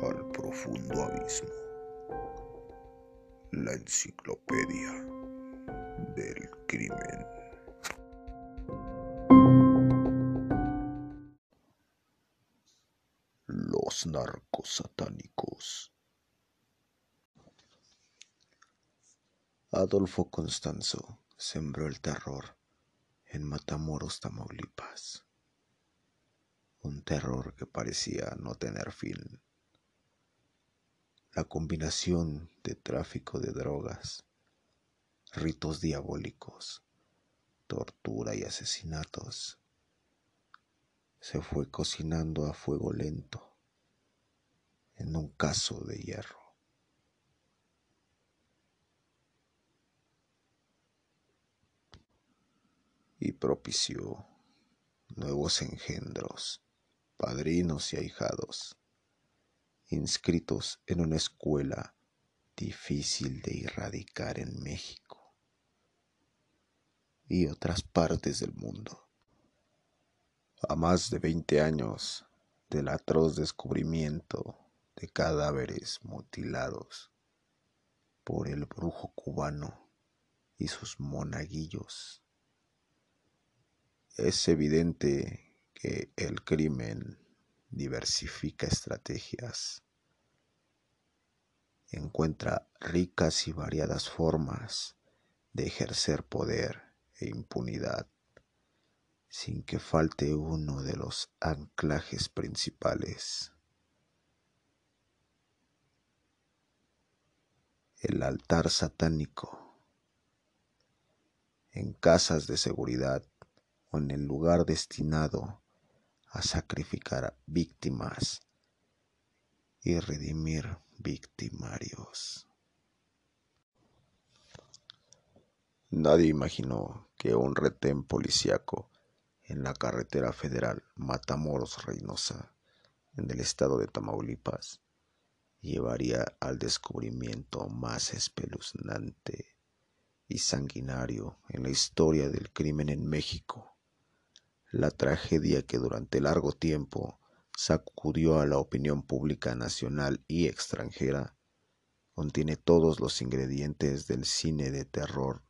al profundo abismo. La enciclopedia del crimen. Los narcos satánicos. Adolfo Constanzo sembró el terror en Matamoros, Tamaulipas un terror que parecía no tener fin. La combinación de tráfico de drogas, ritos diabólicos, tortura y asesinatos se fue cocinando a fuego lento en un caso de hierro. Y propició nuevos engendros padrinos y ahijados, inscritos en una escuela difícil de erradicar en México y otras partes del mundo. A más de 20 años del atroz descubrimiento de cadáveres mutilados por el brujo cubano y sus monaguillos, es evidente que el crimen diversifica estrategias, encuentra ricas y variadas formas de ejercer poder e impunidad sin que falte uno de los anclajes principales. El altar satánico en casas de seguridad o en el lugar destinado a sacrificar víctimas y redimir victimarios. Nadie imaginó que un retén policíaco en la carretera federal Matamoros-Reynosa, en el estado de Tamaulipas, llevaría al descubrimiento más espeluznante y sanguinario en la historia del crimen en México la tragedia que durante largo tiempo sacudió a la opinión pública nacional y extranjera, contiene todos los ingredientes del cine de terror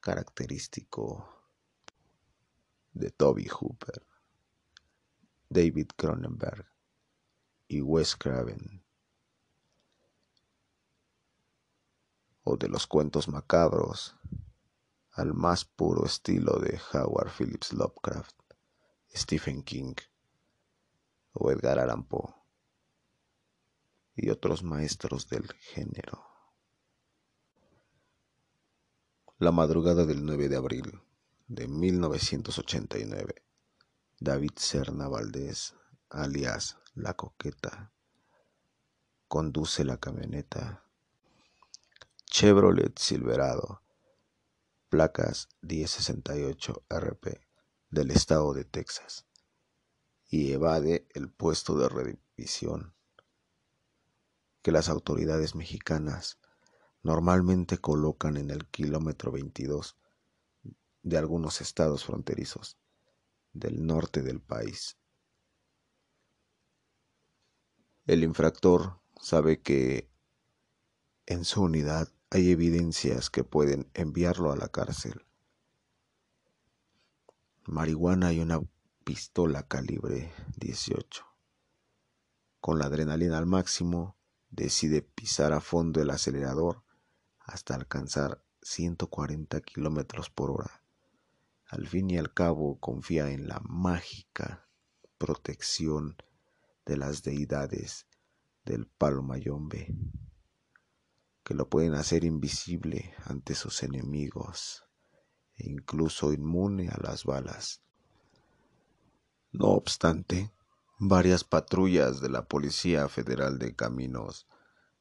característico de Toby Hooper, David Cronenberg y Wes Craven, o de los cuentos macabros al más puro estilo de Howard Phillips Lovecraft. Stephen King o Edgar Allan Poe y otros maestros del género. La madrugada del 9 de abril de 1989, David Serna Valdés, alias La Coqueta, conduce la camioneta Chevrolet Silverado, placas 1068 RP del estado de Texas y evade el puesto de revisión que las autoridades mexicanas normalmente colocan en el kilómetro 22 de algunos estados fronterizos del norte del país. El infractor sabe que en su unidad hay evidencias que pueden enviarlo a la cárcel marihuana y una pistola calibre 18. Con la adrenalina al máximo, decide pisar a fondo el acelerador hasta alcanzar 140 kilómetros por hora. Al fin y al cabo confía en la mágica protección de las deidades del palo mayombe, que lo pueden hacer invisible ante sus enemigos e incluso inmune a las balas. No obstante, varias patrullas de la Policía Federal de Caminos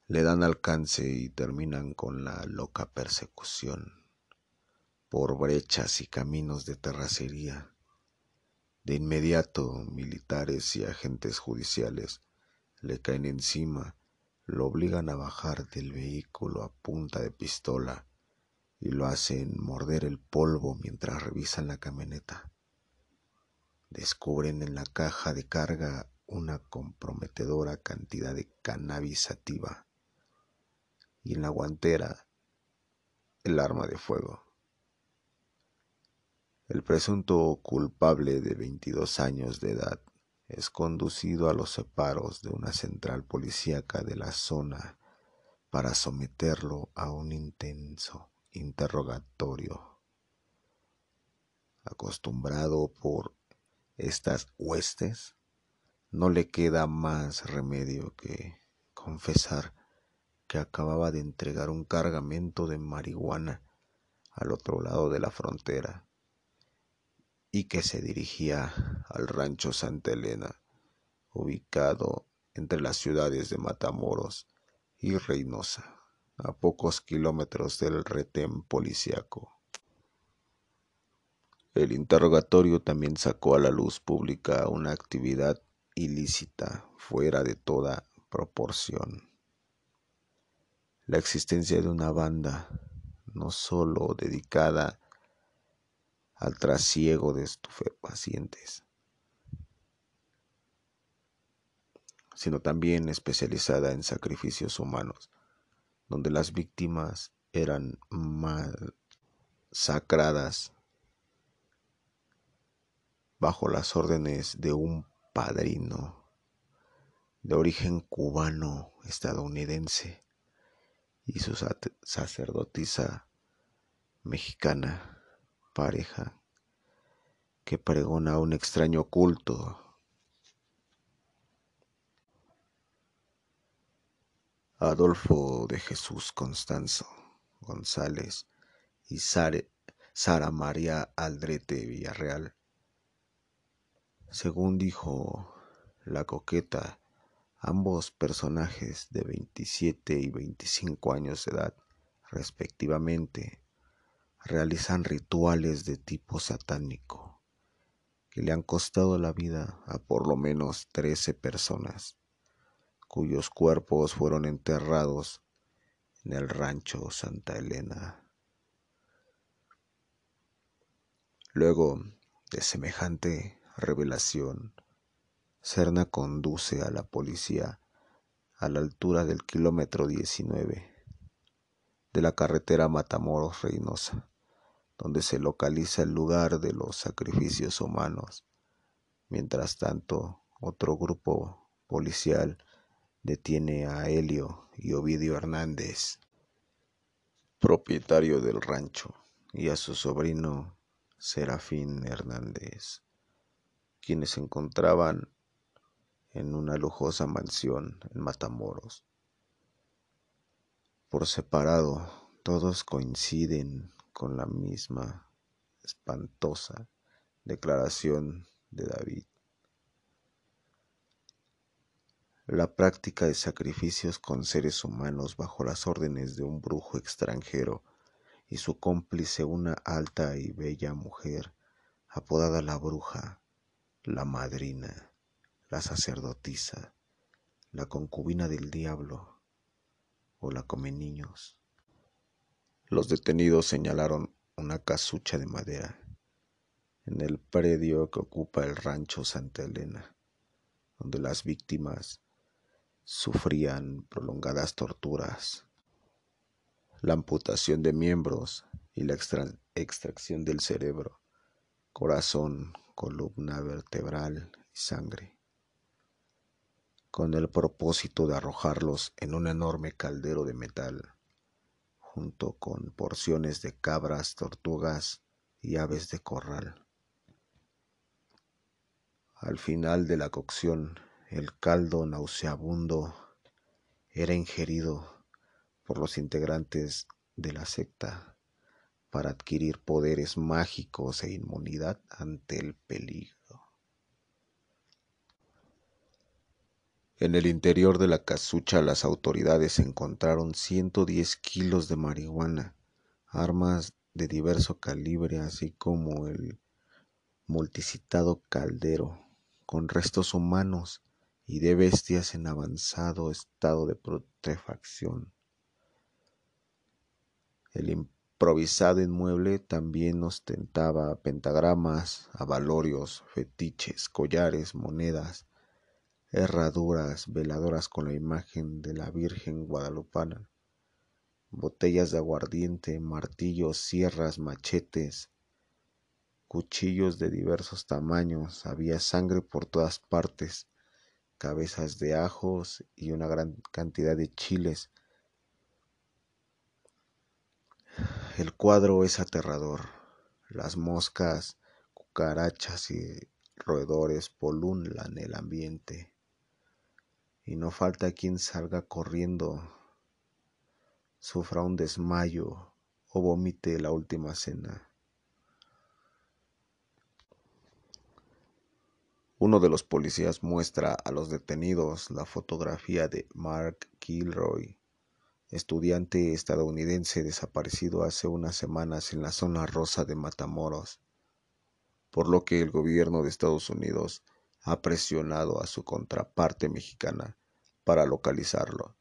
le dan alcance y terminan con la loca persecución por brechas y caminos de terracería. De inmediato, militares y agentes judiciales le caen encima, lo obligan a bajar del vehículo a punta de pistola y lo hacen morder el polvo mientras revisan la camioneta. Descubren en la caja de carga una comprometedora cantidad de cannabis sativa y en la guantera el arma de fuego. El presunto culpable de 22 años de edad es conducido a los separos de una central policíaca de la zona para someterlo a un intenso interrogatorio. Acostumbrado por estas huestes, no le queda más remedio que confesar que acababa de entregar un cargamento de marihuana al otro lado de la frontera y que se dirigía al rancho Santa Elena, ubicado entre las ciudades de Matamoros y Reynosa, a pocos kilómetros del retén policiaco. El interrogatorio también sacó a la luz pública una actividad ilícita fuera de toda proporción. La existencia de una banda no solo dedicada al trasiego de estupefacientes, sino también especializada en sacrificios humanos, donde las víctimas eran masacradas bajo las órdenes de un padrino de origen cubano estadounidense y su sacerdotisa mexicana pareja que pregona un extraño culto Adolfo de Jesús Constanzo González y Sara María Aldrete Villarreal. Según dijo la coqueta, ambos personajes de 27 y 25 años de edad, respectivamente, realizan rituales de tipo satánico que le han costado la vida a por lo menos 13 personas cuyos cuerpos fueron enterrados en el rancho Santa Elena. Luego de semejante revelación, Serna conduce a la policía a la altura del kilómetro 19 de la carretera Matamoros-Reynosa, donde se localiza el lugar de los sacrificios humanos. Mientras tanto, otro grupo policial detiene a Helio y Ovidio Hernández, propietario del rancho, y a su sobrino Serafín Hernández, quienes se encontraban en una lujosa mansión en Matamoros. Por separado, todos coinciden con la misma espantosa declaración de David. La práctica de sacrificios con seres humanos bajo las órdenes de un brujo extranjero y su cómplice una alta y bella mujer apodada la bruja, la madrina, la sacerdotisa, la concubina del diablo o la come niños. Los detenidos señalaron una casucha de madera en el predio que ocupa el rancho Santa Elena, donde las víctimas sufrían prolongadas torturas, la amputación de miembros y la extracción del cerebro, corazón, columna vertebral y sangre, con el propósito de arrojarlos en un enorme caldero de metal, junto con porciones de cabras, tortugas y aves de corral. Al final de la cocción, el caldo nauseabundo era ingerido por los integrantes de la secta para adquirir poderes mágicos e inmunidad ante el peligro. En el interior de la casucha las autoridades encontraron 110 kilos de marihuana, armas de diverso calibre, así como el multicitado caldero con restos humanos y de bestias en avanzado estado de putrefacción. El improvisado inmueble también ostentaba pentagramas, avalorios, fetiches, collares, monedas, herraduras, veladoras con la imagen de la Virgen Guadalupana, botellas de aguardiente, martillos, sierras, machetes, cuchillos de diversos tamaños, había sangre por todas partes, cabezas de ajos y una gran cantidad de chiles. El cuadro es aterrador. Las moscas, cucarachas y roedores polulan el ambiente y no falta quien salga corriendo, sufra un desmayo o vomite la última cena. Uno de los policías muestra a los detenidos la fotografía de Mark Kilroy, estudiante estadounidense desaparecido hace unas semanas en la zona rosa de Matamoros, por lo que el gobierno de Estados Unidos ha presionado a su contraparte mexicana para localizarlo.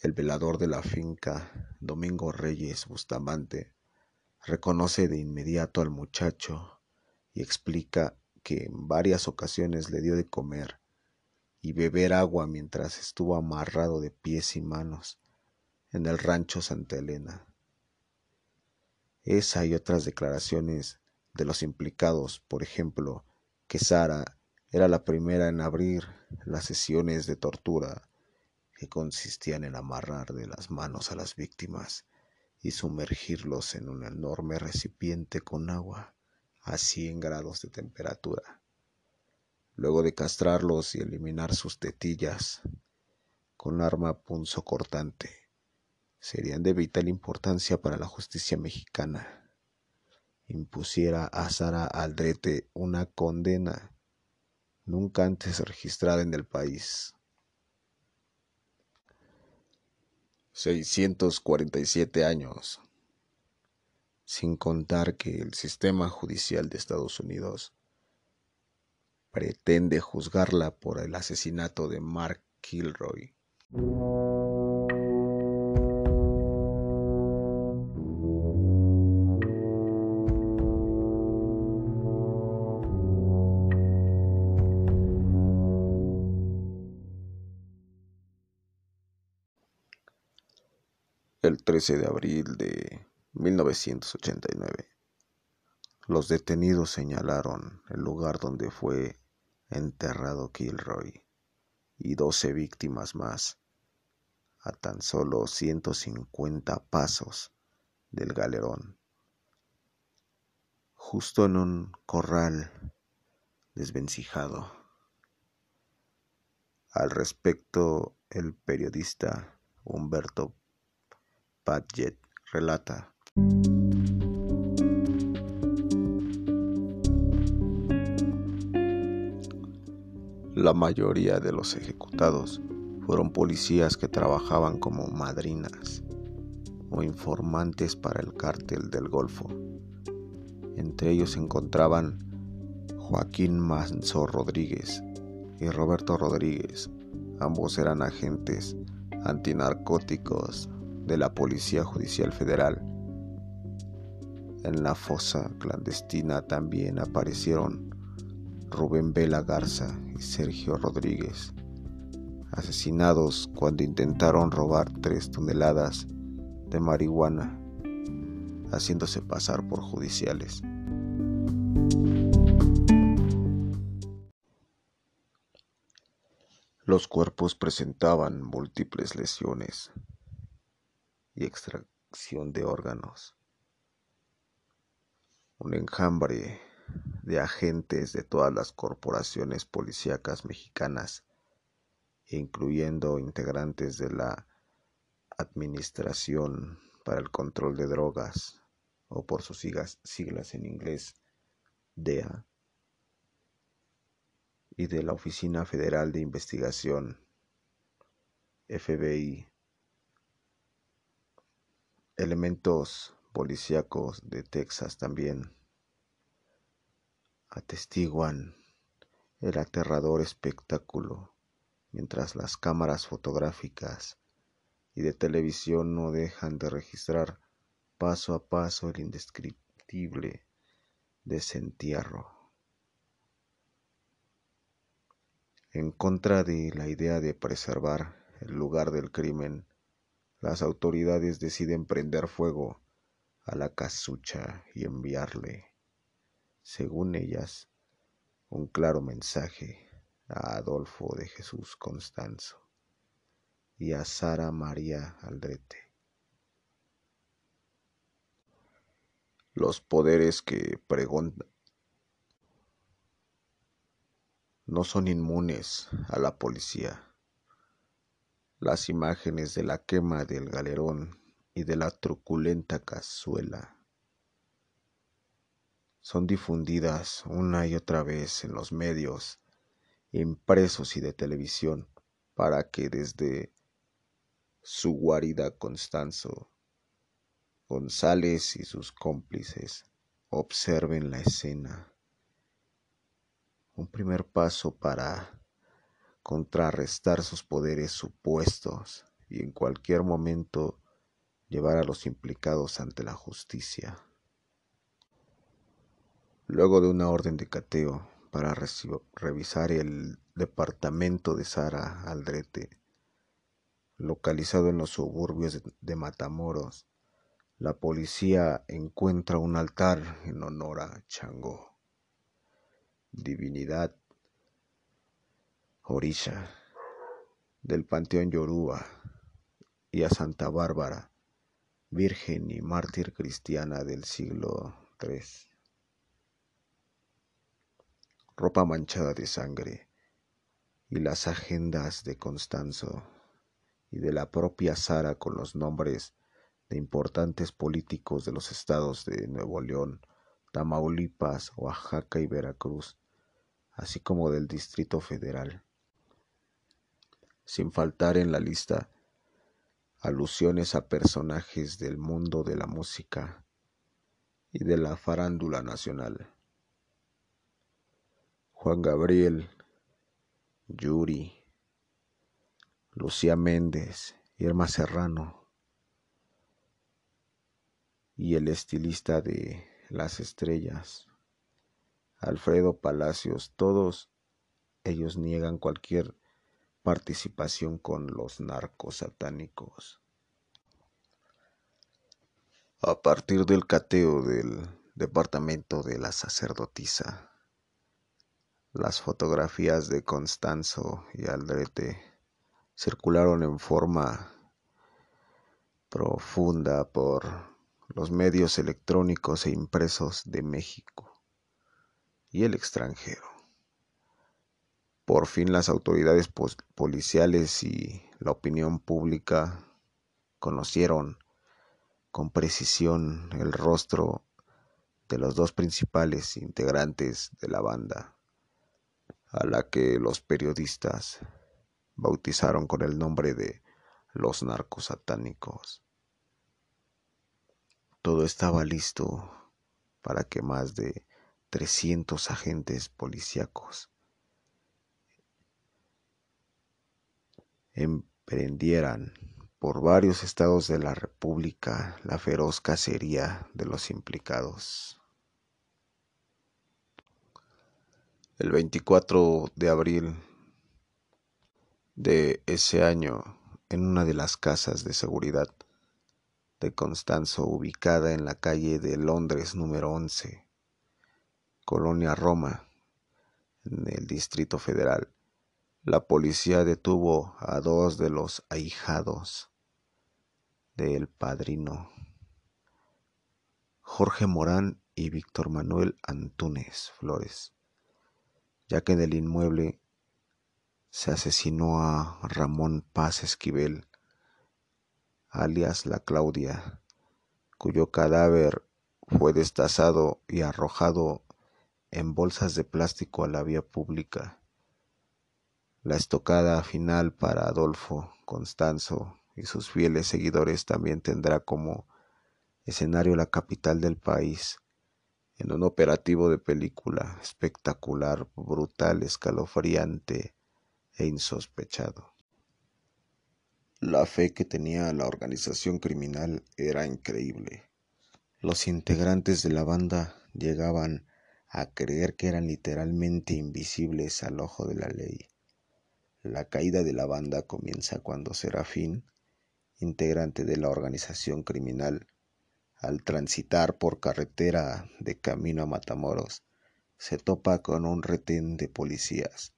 El velador de la finca, Domingo Reyes Bustamante, reconoce de inmediato al muchacho y explica que en varias ocasiones le dio de comer y beber agua mientras estuvo amarrado de pies y manos en el rancho Santa Elena. Esa y otras declaraciones de los implicados, por ejemplo, que Sara era la primera en abrir las sesiones de tortura que consistían en amarrar de las manos a las víctimas y sumergirlos en un enorme recipiente con agua a 100 grados de temperatura. Luego de castrarlos y eliminar sus tetillas con arma punzocortante, serían de vital importancia para la justicia mexicana. Impusiera a Sara Aldrete una condena nunca antes registrada en el país. 647 años, sin contar que el sistema judicial de Estados Unidos pretende juzgarla por el asesinato de Mark Kilroy. el 13 de abril de 1989. Los detenidos señalaron el lugar donde fue enterrado Kilroy y 12 víctimas más a tan solo 150 pasos del galerón, justo en un corral desvencijado. Al respecto, el periodista Humberto Padgett relata. La mayoría de los ejecutados fueron policías que trabajaban como madrinas o informantes para el cártel del Golfo. Entre ellos se encontraban Joaquín Manso Rodríguez y Roberto Rodríguez. Ambos eran agentes antinarcóticos de la Policía Judicial Federal. En la fosa clandestina también aparecieron Rubén Vela Garza y Sergio Rodríguez, asesinados cuando intentaron robar tres toneladas de marihuana, haciéndose pasar por judiciales. Los cuerpos presentaban múltiples lesiones, y extracción de órganos. Un enjambre de agentes de todas las corporaciones policíacas mexicanas, incluyendo integrantes de la Administración para el Control de Drogas, o por sus siglas, en inglés, DEA, y de la Oficina Federal de Investigación, FBI, Elementos policíacos de Texas también atestiguan el aterrador espectáculo mientras las cámaras fotográficas y de televisión no dejan de registrar paso a paso el indescriptible desentierro. En contra de la idea de preservar el lugar del crimen, las autoridades deciden prender fuego a la casucha y enviarle, según ellas, un claro mensaje a Adolfo de Jesús Constanzo y a Sara María Aldrete. Los poderes que pregontan no son inmunes a la policía. Las imágenes de la quema del galerón y de la truculenta cazuela son difundidas una y otra vez en los medios impresos y de televisión para que desde su guarida Constanzo González y sus cómplices observen la escena. Un primer paso para contrarrestar sus poderes supuestos y en cualquier momento llevar a los implicados ante la justicia. Luego de una orden de cateo para revisar el departamento de Sara Aldrete, localizado en los suburbios de Matamoros, la policía encuentra un altar en honor a Chango, divinidad orisha del panteón Yoruba, y a Santa Bárbara, virgen y mártir cristiana del siglo III. Ropa manchada de sangre y las agendas de Constanzo y de la propia Sara con los nombres de importantes políticos de los estados de Nuevo León, Tamaulipas, Oaxaca y Veracruz, así como del Distrito Federal. Sin faltar en la lista alusiones a personajes del mundo de la música y de la farándula nacional. Juan Gabriel, Yuri, Lucía Méndez, Irma Serrano, y el estilista de Las Estrellas, Alfredo Palacios, todos ellos niegan cualquier participación con los narcos satánicos. A partir del cateo del departamento de la sacerdotisa, las fotografías de Constanzo y Aldrete circularon en forma profunda por los medios electrónicos e impresos de México y el extranjero. Por fin las autoridades policiales y la opinión pública conocieron con precisión el rostro de los dos principales integrantes de la banda, a la que los periodistas bautizaron con el nombre de los narcosatánicos. Todo estaba listo para que más de 300 agentes policíacos emprendieran por varios estados de la República la feroz cacería de los implicados. El 24 de abril de ese año, en una de las casas de seguridad de Constanzo, ubicada en la calle de Londres número 11, Colonia Roma, en el Distrito Federal. La policía detuvo a dos de los ahijados del padrino, Jorge Morán y Víctor Manuel Antúnez Flores, ya que en el inmueble se asesinó a Ramón Paz Esquivel, alias la Claudia, cuyo cadáver fue destazado y arrojado en bolsas de plástico a la vía pública. La estocada final para Adolfo Constanzo y sus fieles seguidores también tendrá como escenario la capital del país, en un operativo de película espectacular, brutal, escalofriante e insospechado. La fe que tenía la organización criminal era increíble. Los integrantes de la banda llegaban a creer que eran literalmente invisibles al ojo de la ley. La caída de la banda comienza cuando Serafín, integrante de la organización criminal, al transitar por carretera de camino a Matamoros, se topa con un retén de policías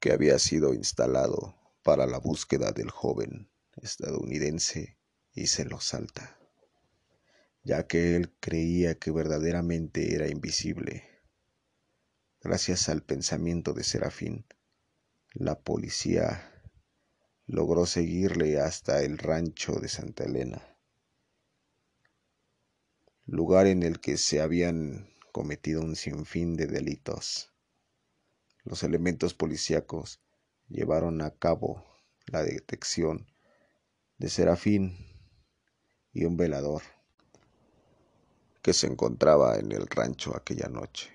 que había sido instalado para la búsqueda del joven estadounidense y se lo salta, ya que él creía que verdaderamente era invisible. Gracias al pensamiento de Serafín, la policía logró seguirle hasta el rancho de Santa Elena, lugar en el que se habían cometido un sinfín de delitos. Los elementos policíacos llevaron a cabo la detección de Serafín y un velador que se encontraba en el rancho aquella noche.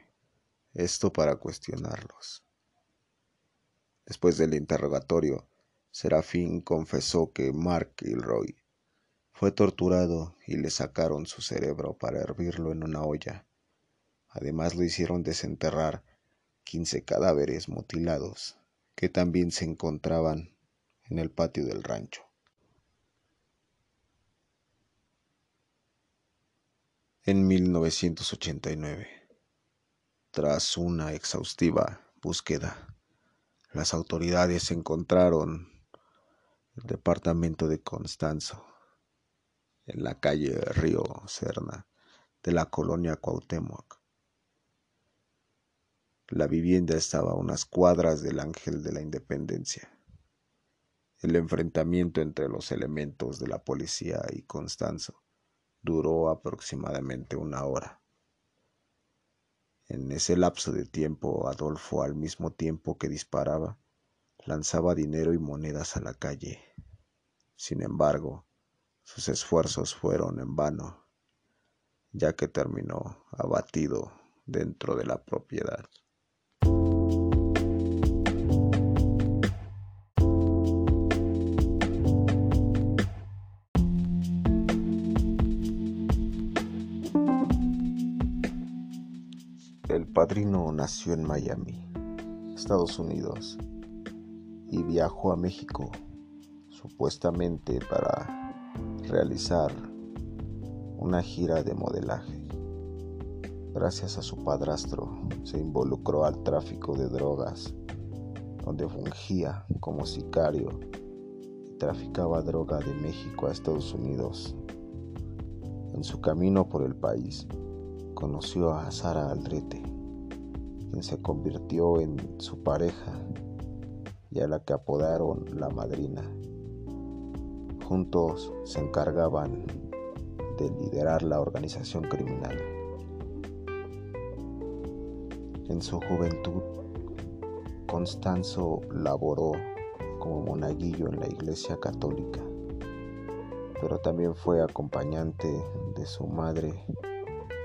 Esto para cuestionarlos. Después del interrogatorio, Serafín confesó que Mark Gilroy fue torturado y le sacaron su cerebro para hervirlo en una olla. Además lo hicieron desenterrar quince cadáveres mutilados que también se encontraban en el patio del rancho. En 1989, tras una exhaustiva búsqueda, las autoridades encontraron el departamento de Constanzo en la calle Río Serna de la colonia Cuauhtémoc la vivienda estaba a unas cuadras del Ángel de la Independencia. El enfrentamiento entre los elementos de la policía y Constanzo duró aproximadamente una hora. En ese lapso de tiempo, Adolfo, al mismo tiempo que disparaba, lanzaba dinero y monedas a la calle. Sin embargo, sus esfuerzos fueron en vano, ya que terminó abatido dentro de la propiedad. Padrino nació en Miami, Estados Unidos, y viajó a México supuestamente para realizar una gira de modelaje. Gracias a su padrastro se involucró al tráfico de drogas, donde fungía como sicario y traficaba droga de México a Estados Unidos. En su camino por el país, conoció a Sara Aldrete, se convirtió en su pareja y a la que apodaron la madrina. Juntos se encargaban de liderar la organización criminal. En su juventud, Constanzo laboró como monaguillo en la Iglesia Católica, pero también fue acompañante de su madre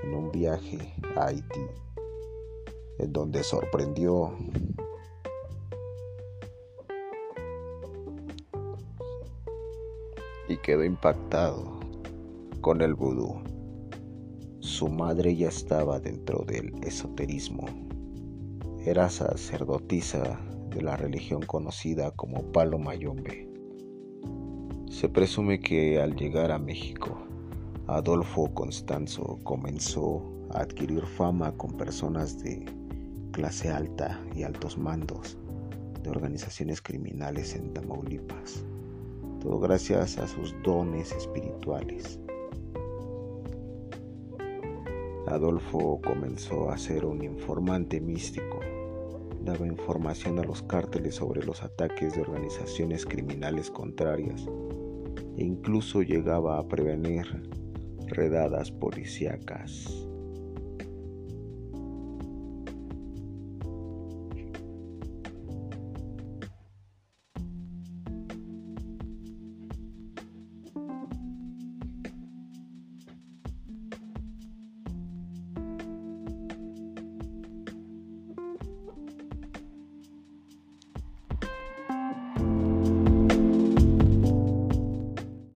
en un viaje a Haití, en donde sorprendió y quedó impactado con el vudú. Su madre ya estaba dentro del esoterismo. Era sacerdotisa de la religión conocida como Palo Mayombe. Se presume que al llegar a México Adolfo Constanzo comenzó a adquirir fama con personas de clase alta y altos mandos de organizaciones criminales en Tamaulipas, todo gracias a sus dones espirituales. Adolfo comenzó a ser un informante místico, daba información a los cárteles sobre los ataques de organizaciones criminales contrarias e incluso llegaba a prevenir redadas policíacas.